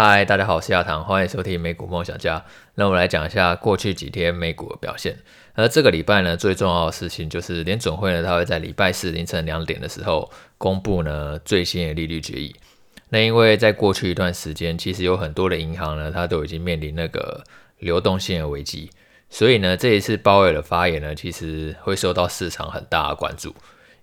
嗨，大家好，我是亚堂，欢迎收听美股梦想家。那我们来讲一下过去几天美股的表现。而这个礼拜呢，最重要的事情就是联准会呢，它会在礼拜四凌晨两点的时候公布呢最新的利率决议。那因为在过去一段时间，其实有很多的银行呢，它都已经面临那个流动性的危机，所以呢，这一次鲍威尔的发言呢，其实会受到市场很大的关注。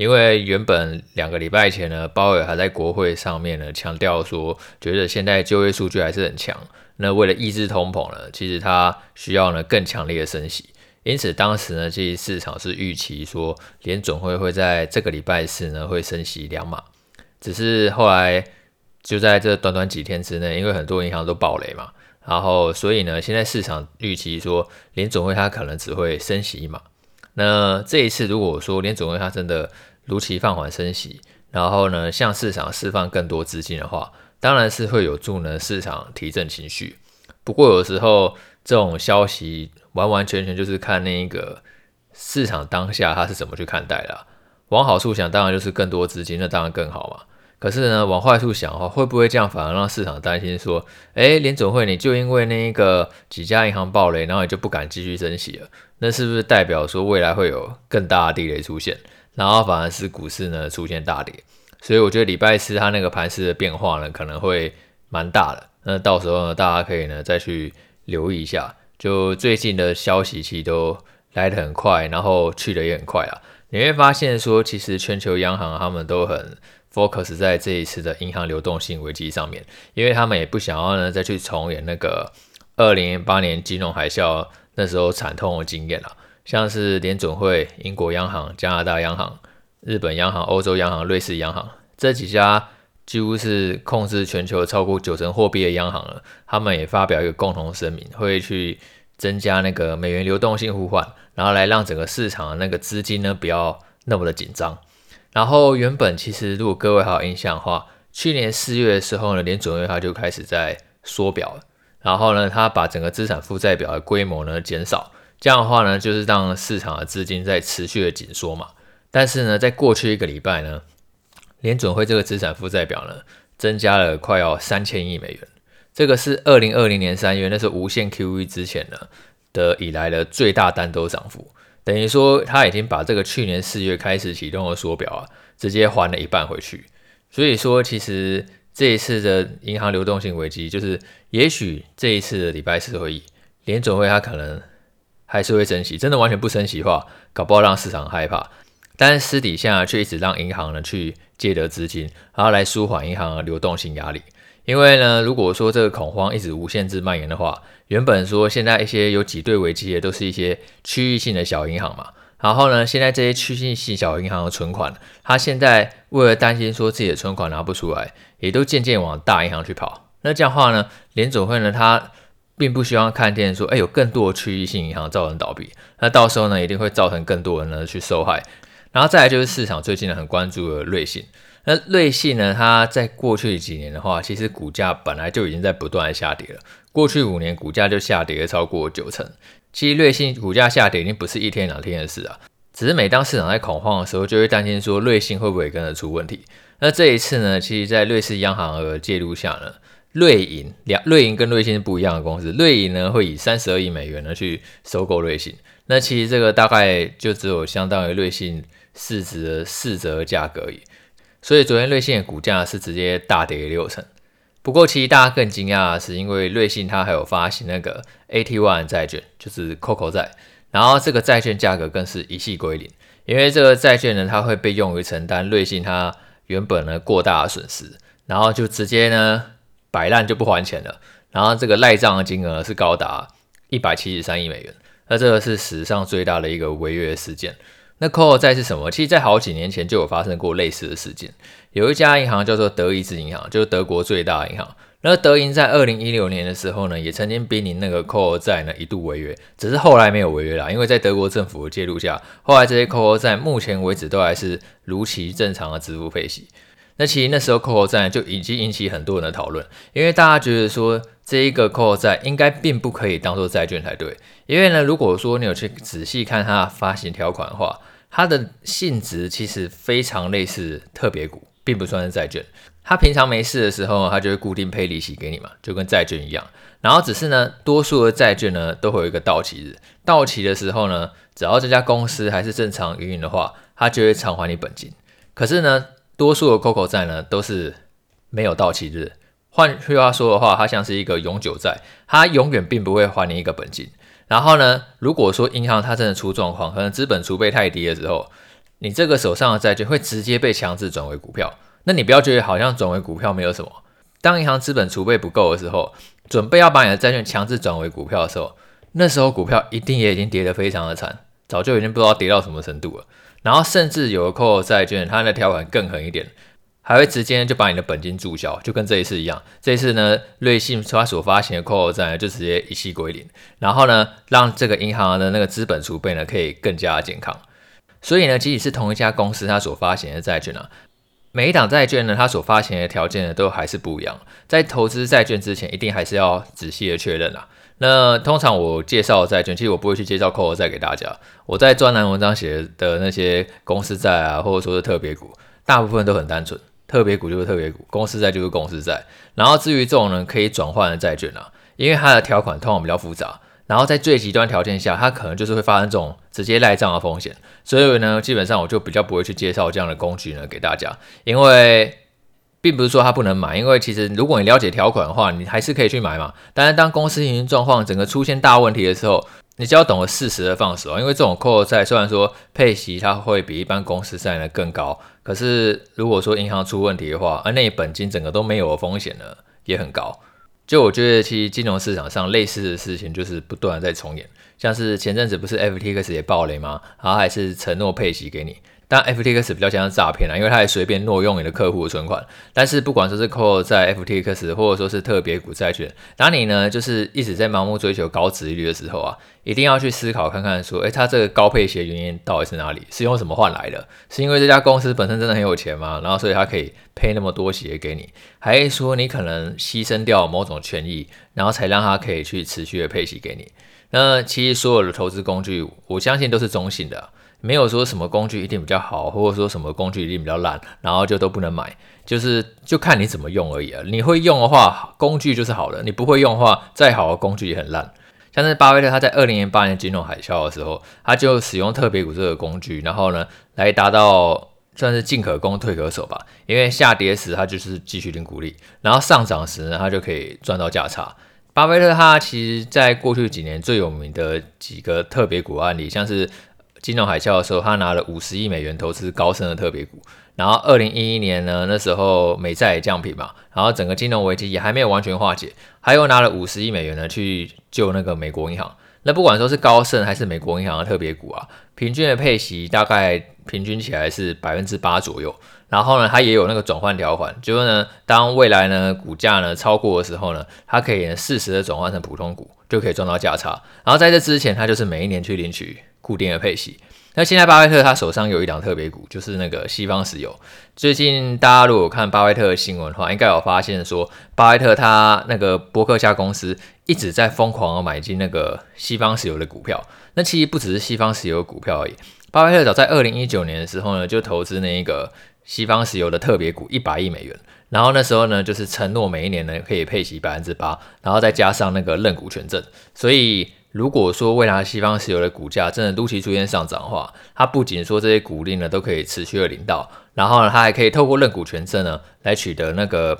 因为原本两个礼拜前呢，鲍尔还在国会上面呢强调说，觉得现在就业数据还是很强。那为了抑制通膨呢，其实他需要呢更强烈的升息。因此当时呢，其实市场是预期说联准会会在这个礼拜四呢会升息两码。只是后来就在这短短几天之内，因为很多银行都暴雷嘛，然后所以呢，现在市场预期说联准会它可能只会升息一码。那这一次如果说联总会它真的如期放缓升息，然后呢，向市场释放更多资金的话，当然是会有助呢市场提振情绪。不过有时候这种消息完完全全就是看那个市场当下它是怎么去看待的。往好处想，当然就是更多资金，那当然更好嘛。可是呢，往坏处想的话，会不会这样反而让市场担心说，诶，联总会你就因为那一个几家银行暴雷，然后你就不敢继续升息了？那是不是代表说未来会有更大的地雷出现？然后反而是股市呢出现大跌，所以我觉得礼拜四它那个盘势的变化呢可能会蛮大的。那到时候呢，大家可以呢再去留意一下。就最近的消息其实都来得很快，然后去得也很快啊。你会发现说，其实全球央行他们都很 focus 在这一次的银行流动性危机上面，因为他们也不想要呢再去重演那个二零零八年金融海啸那时候惨痛的经验了。像是联准会、英国央行、加拿大央行、日本央行、欧洲央行、瑞士央行这几家几乎是控制全球超过九成货币的央行了，他们也发表一个共同声明，会去增加那个美元流动性互换，然后来让整个市场的那个资金呢不要那么的紧张。然后原本其实如果各位还有印象的话，去年四月的时候呢，联准会它就开始在缩表了，然后呢，它把整个资产负债表的规模呢减少。这样的话呢，就是让市场的资金在持续的紧缩嘛。但是呢，在过去一个礼拜呢，联准会这个资产负债表呢，增加了快要三千亿美元。这个是二零二零年三月，那是无限 QE 之前呢的以来的最大单周涨幅。等于说，他已经把这个去年四月开始启动的缩表啊，直接还了一半回去。所以说，其实这一次的银行流动性危机，就是也许这一次的礼拜四会议，联准会它可能。还是会升息，真的完全不升息的话，搞不好让市场害怕。但是私底下却一直让银行呢去借得资金，然后来舒缓银行的流动性压力。因为呢，如果说这个恐慌一直无限制蔓延的话，原本说现在一些有挤兑危机的都是一些区域性的小银行嘛。然后呢，现在这些区域性小银行的存款，它现在为了担心说自己的存款拿不出来，也都渐渐往大银行去跑。那这样的话呢，联准会呢，它并不希望看见说，哎，有更多的区域性银行造成倒闭，那到时候呢，一定会造成更多人呢去受害。然后再来就是市场最近呢很关注的瑞信，那瑞信呢，它在过去几年的话，其实股价本来就已经在不断的下跌了，过去五年股价就下跌了超过九成。其实瑞信股价下跌已经不是一天两天的事啊，只是每当市场在恐慌的时候，就会担心说瑞信会不会跟着出问题。那这一次呢，其实在瑞士央行的介入下呢。瑞银两瑞银跟瑞信是不一样的公司，瑞银呢会以三十二亿美元呢去收购瑞信，那其实这个大概就只有相当于瑞信市值的四折价格而已，所以昨天瑞信的股价是直接大跌六成。不过其实大家更惊讶的是，因为瑞信它还有发行那个 AT1 债券，就是 COCO 债，然后这个债券价格更是一夕归零，因为这个债券呢它会被用于承担瑞信它原本呢过大的损失，然后就直接呢。摆烂就不还钱了，然后这个赖账的金额是高达一百七十三亿美元，那这个是史上最大的一个违约事件。那 COCO 债是什么？其实，在好几年前就有发生过类似的事件。有一家银行叫做德意志银行，就是德国最大的银行。那德银在二零一六年的时候呢，也曾经濒临那个 COO 债呢一度违约，只是后来没有违约啦，因为在德国政府的介入下，后来这些 COO 债目前为止都还是如期正常的支付配息。那其实那时候 COO 债就已经引起很多人的讨论，因为大家觉得说这一个 COO 债应该并不可以当做债券才对，因为呢，如果说你有去仔细看它的发行条款的话，它的性质其实非常类似特别股，并不算是债券。他平常没事的时候，他就会固定配利息给你嘛，就跟债券一样。然后只是呢，多数的债券呢都会有一个到期日，到期的时候呢，只要这家公司还是正常运营的话，它就会偿还你本金。可是呢，多数的 COCO 债呢都是没有到期日。换句话说的话，它像是一个永久债，它永远并不会还你一个本金。然后呢，如果说银行它真的出状况，可能资本储备太低的时候，你这个手上的债券会直接被强制转为股票。那你不要觉得好像转为股票没有什么。当银行资本储备不够的时候，准备要把你的债券强制转为股票的时候，那时候股票一定也已经跌得非常的惨，早就已经不知道跌到什么程度了。然后甚至有的 COCO 债券，它的条款更狠一点。还会直接就把你的本金注销，就跟这一次一样。这一次呢，瑞信它所发行的 COCO 债就直接一气归零，然后呢，让这个银行的那个资本储备呢可以更加健康。所以呢，即使是同一家公司它所发行的债券啊，每一档债券呢，它所发行的条件呢都还是不一样。在投资债券之前，一定还是要仔细的确认啦。那通常我介绍债券，其实我不会去介绍 COCO 债给大家。我在专栏文章写的那些公司债啊，或者说是特别股，大部分都很单纯。特别股就是特别股，公司债就是公司债。然后至于这种呢，可以转换的债券啊，因为它的条款通常比较复杂，然后在最极端条件下，它可能就是会发生这种直接赖账的风险。所以呢，基本上我就比较不会去介绍这样的工具呢给大家，因为并不是说它不能买，因为其实如果你了解条款的话，你还是可以去买嘛。但是当公司营运状况整个出现大问题的时候，你就要懂得适时的放手，因为这种 COCO 债虽然说配息它会比一般公司债呢更高，可是如果说银行出问题的话，而那本金整个都没有的风险呢也很高。就我觉得其实金融市场上类似的事情就是不断在重演，像是前阵子不是 FTX 也爆雷吗？然后还是承诺配息给你。但 FTX 比较像诈骗啊，因为它还随便挪用你的客户存款。但是不管说是 COCO 债 FTX，或者说是特别股债券，当你呢就是一直在盲目追求高值利率的时候啊，一定要去思考看看说，诶，它这个高配息原因到底是哪里？是用什么换来的？是因为这家公司本身真的很有钱吗？然后所以它可以配那么多息给你，还是说你可能牺牲掉某种权益，然后才让它可以去持续的配息给你？那其实所有的投资工具，我相信都是中性的。没有说什么工具一定比较好，或者说什么工具一定比较烂，然后就都不能买，就是就看你怎么用而已啊。你会用的话，工具就是好的；你不会用的话，再好的工具也很烂。像是巴菲特他在二零零八年金融海啸的时候，他就使用特别股这个工具，然后呢，来达到算是进可攻退可守吧。因为下跌时他就是继续领股利，然后上涨时呢，他就可以赚到价差。巴菲特他其实在过去几年最有名的几个特别股案例，像是。金融海啸的时候，他拿了五十亿美元投资高盛的特别股。然后二零一一年呢，那时候美债也降平嘛，然后整个金融危机也还没有完全化解，他又拿了五十亿美元呢去救那个美国银行。那不管说是高盛还是美国银行的特别股啊，平均的配息大概平均起来是百分之八左右。然后呢，它也有那个转换条款，就是呢，当未来呢股价呢超过的时候呢，它可以适时的转换成普通股，就可以赚到价差。然后在这之前，它就是每一年去领取。固定的配息。那现在巴菲特他手上有一档特别股，就是那个西方石油。最近大家如果看巴菲特的新闻的话，应该有发现说，巴菲特他那个波克夏公司一直在疯狂的买进那个西方石油的股票。那其实不只是西方石油股票而已，巴菲特早在二零一九年的时候呢，就投资那一个西方石油的特别股一百亿美元。然后那时候呢，就是承诺每一年呢可以配息百分之八，然后再加上那个认股权证，所以。如果说未来西方石油的股价真的陆续出现上涨的话，它不仅说这些股利呢都可以持续的领到，然后呢，它还可以透过认股权证呢来取得那个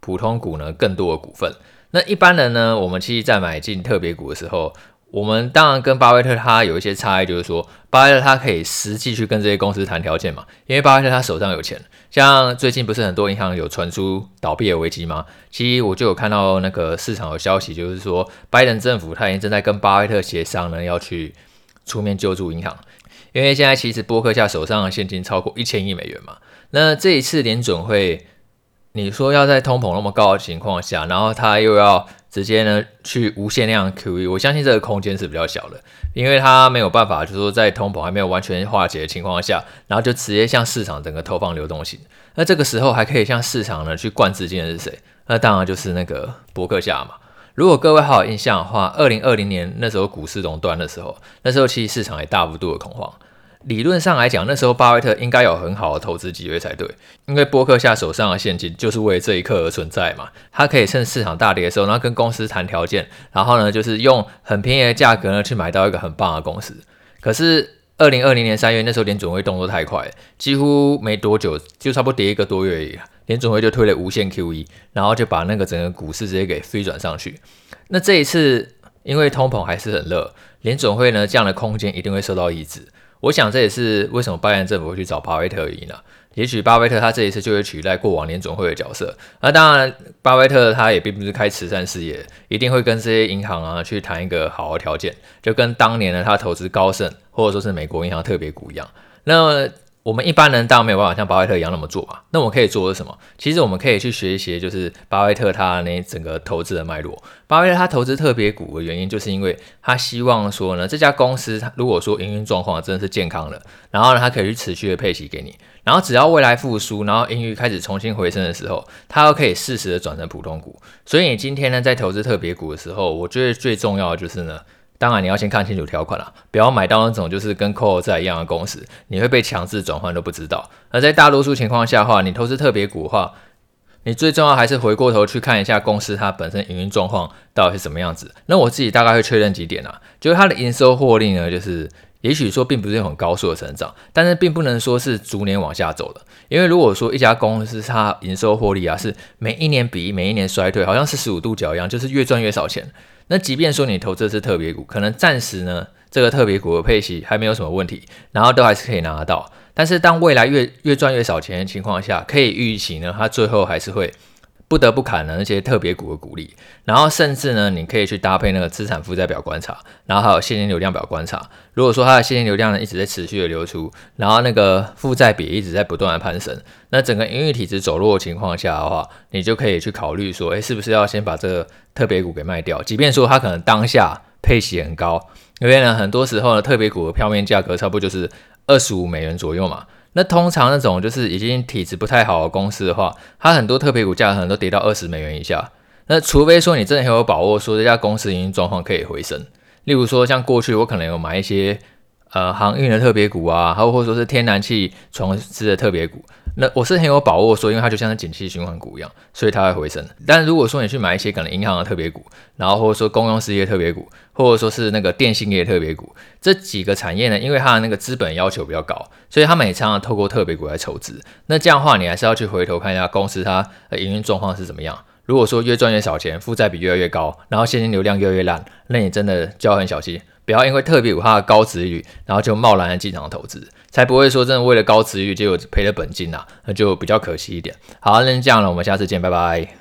普通股呢更多的股份。那一般人呢，我们其实在买进特别股的时候，我们当然跟巴菲特他有一些差异，就是说巴菲特他可以实际去跟这些公司谈条件嘛，因为巴菲特他手上有钱。像最近不是很多银行有传出倒闭的危机吗？其实我就有看到那个市场有消息，就是说拜登政府他已经正在跟巴菲特协商呢，要去出面救助银行，因为现在其实波克夏手上的现金超过一千亿美元嘛。那这一次联准会，你说要在通膨那么高的情况下，然后他又要。直接呢去无限量 QE，我相信这个空间是比较小的，因为它没有办法，就是说在通膨还没有完全化解的情况下，然后就直接向市场整个投放流动性。那这个时候还可以向市场呢去灌资金的是谁？那当然就是那个伯克夏嘛。如果各位还有印象的话，二零二零年那时候股市熔断的时候，那时候其实市场也大幅度的恐慌。理论上来讲，那时候巴菲特应该有很好的投资机会才对，因为波克夏手上的现金就是为这一刻而存在嘛。他可以趁市场大跌的时候，然后跟公司谈条件，然后呢，就是用很便宜的价格呢去买到一个很棒的公司。可是二零二零年三月那时候联准会动作太快，几乎没多久就差不多跌一个多月而已，联准会就推了无限 QE，然后就把那个整个股市直接给飞转上去。那这一次因为通膨还是很热，联准会呢降的空间一定会受到抑制。我想这也是为什么拜登政府会去找巴菲特而已呢？也许巴菲特他这一次就会取代过往联总会的角色。那当然，巴菲特他也并不是开慈善事业，一定会跟这些银行啊去谈一个好的条件，就跟当年呢他投资高盛或者说是美国银行特别股一样。那我们一般人当然没有办法像巴菲特一样那么做嘛。那我们可以做的是什么？其实我们可以去学一些，就是巴菲特他那整个投资的脉络。巴菲特他投资特别股的原因，就是因为他希望说呢，这家公司如果说营运状况真的是健康的，然后呢，他可以去持续的配息给你。然后只要未来复苏，然后盈余开始重新回升的时候，他又可以适时的转成普通股。所以你今天呢，在投资特别股的时候，我觉得最重要的就是呢。当然，你要先看清楚条款啦，不要买到那种就是跟 Call 债一样的公司，你会被强制转换都不知道。而在大多数情况下的话，你投资特别股的话，你最重要还是回过头去看一下公司它本身营运状况到底是什么样子。那我自己大概会确认几点啊，就是它的营收获利呢，就是也许说并不是很高速的成长，但是并不能说是逐年往下走的。因为如果说一家公司它营收获利啊是每一年比每一年衰退，好像是四十五度角一样，就是越赚越少钱。那即便说你投这支特别股，可能暂时呢，这个特别股的配息还没有什么问题，然后都还是可以拿得到。但是当未来越越赚越少钱的情况下，可以预期呢，它最后还是会。不得不砍的那些特别股的股利，然后甚至呢，你可以去搭配那个资产负债表观察，然后还有现金流量表观察。如果说它的现金流量呢一直在持续的流出，然后那个负债比一直在不断的攀升，那整个营运体质走弱的情况下的话，你就可以去考虑说，诶，是不是要先把这个特别股给卖掉？即便说它可能当下配息很高，因为呢，很多时候呢，特别股的票面价格差不多就是二十五美元左右嘛。那通常那种就是已经体质不太好的公司的话，它很多特别股价可能都跌到二十美元以下。那除非说你真的很有把握，说这家公司已经状况可以回升，例如说像过去我可能有买一些呃航运的特别股啊，还有或者说是天然气船只的特别股。那我是很有把握说，因为它就像是景气循环股一样，所以它会回升。但如果说你去买一些可能银行的特别股，然后或者说公用事业特别股，或者说是那个电信业特别股，这几个产业呢，因为它的那个资本要求比较高，所以他们也常常透过特别股来筹资。那这样的话，你还是要去回头看一下公司它的营运状况是怎么样。如果说越赚越少钱，负债比越来越高，然后现金流量越来越烂，那你真的就要很小心，不要因为特别有它的高殖利率，然后就贸然的进场投资。才不会说真的为了高殖利率结果赔了本金呐、啊，那就比较可惜一点。好，那这样了，我们下次见，拜拜。